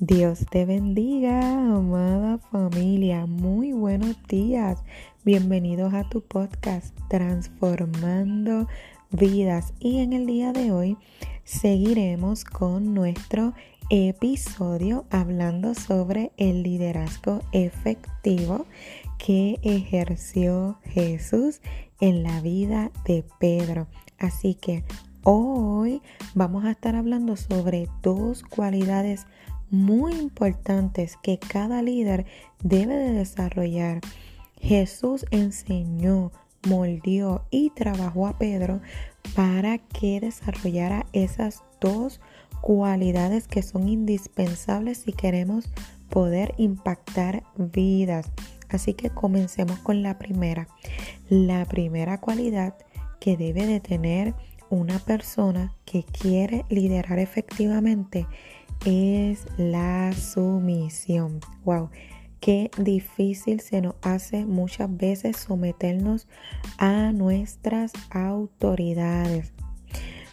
Dios te bendiga, amada familia. Muy buenos días. Bienvenidos a tu podcast Transformando Vidas. Y en el día de hoy seguiremos con nuestro episodio hablando sobre el liderazgo efectivo que ejerció Jesús en la vida de Pedro. Así que hoy vamos a estar hablando sobre dos cualidades muy importantes que cada líder debe de desarrollar. Jesús enseñó, moldeó y trabajó a Pedro para que desarrollara esas dos cualidades que son indispensables si queremos poder impactar vidas. Así que comencemos con la primera. La primera cualidad que debe de tener una persona que quiere liderar efectivamente es la sumisión. Wow, qué difícil se nos hace muchas veces someternos a nuestras autoridades.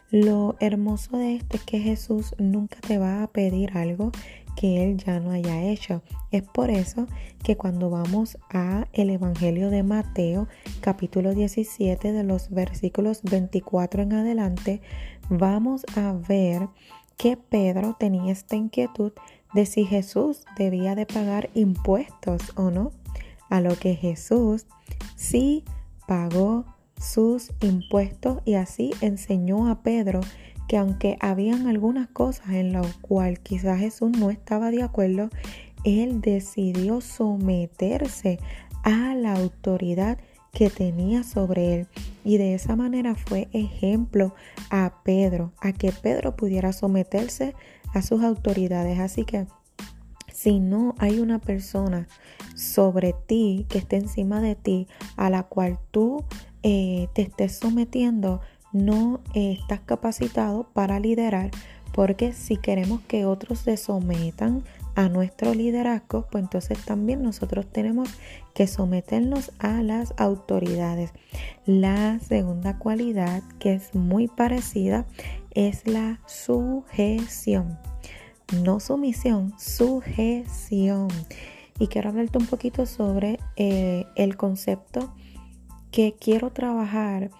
Lo hermoso de esto es que Jesús nunca te va a pedir algo que él ya no haya hecho. Es por eso que cuando vamos a el Evangelio de Mateo, capítulo 17 de los versículos 24 en adelante, vamos a ver que Pedro tenía esta inquietud de si Jesús debía de pagar impuestos o no, a lo que Jesús sí pagó sus impuestos y así enseñó a Pedro que aunque habían algunas cosas en las cuales quizás Jesús no estaba de acuerdo, él decidió someterse a la autoridad que tenía sobre él. Y de esa manera fue ejemplo a Pedro, a que Pedro pudiera someterse a sus autoridades. Así que si no hay una persona sobre ti que esté encima de ti a la cual tú eh, te estés sometiendo, no eh, estás capacitado para liderar porque si queremos que otros se sometan a nuestro liderazgo, pues entonces también nosotros tenemos que someternos a las autoridades. La segunda cualidad que es muy parecida es la sujeción. No sumisión, sujeción. Y quiero hablarte un poquito sobre eh, el concepto que quiero trabajar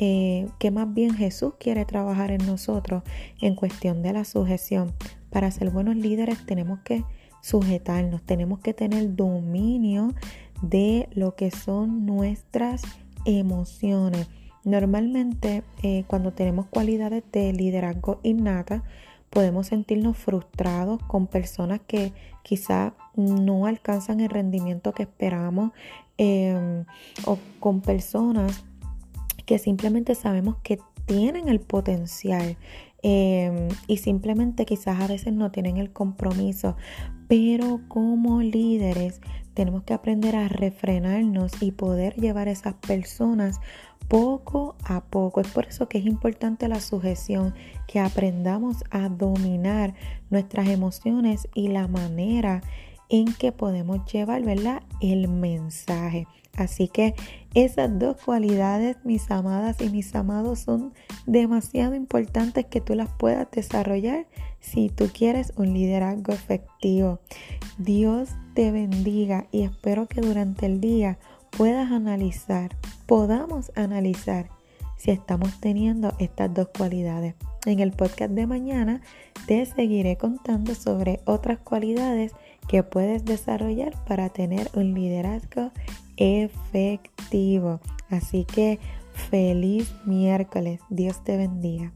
eh, que más bien Jesús quiere trabajar en nosotros en cuestión de la sujeción. Para ser buenos líderes tenemos que sujetarnos, tenemos que tener dominio de lo que son nuestras emociones. Normalmente eh, cuando tenemos cualidades de liderazgo innata, podemos sentirnos frustrados con personas que quizá no alcanzan el rendimiento que esperamos em, o con personas que simplemente sabemos que tienen el potencial em, y simplemente quizás a veces no tienen el compromiso, pero como líderes tenemos que aprender a refrenarnos y poder llevar a esas personas poco a poco. Es por eso que es importante la sujeción, que aprendamos a dominar nuestras emociones y la manera en que podemos llevar, ¿verdad? El mensaje. Así que esas dos cualidades, mis amadas y mis amados, son demasiado importantes que tú las puedas desarrollar si tú quieres un liderazgo efectivo. Dios te bendiga y espero que durante el día puedas analizar, podamos analizar si estamos teniendo estas dos cualidades. En el podcast de mañana te seguiré contando sobre otras cualidades que puedes desarrollar para tener un liderazgo efectivo. Así que feliz miércoles. Dios te bendiga.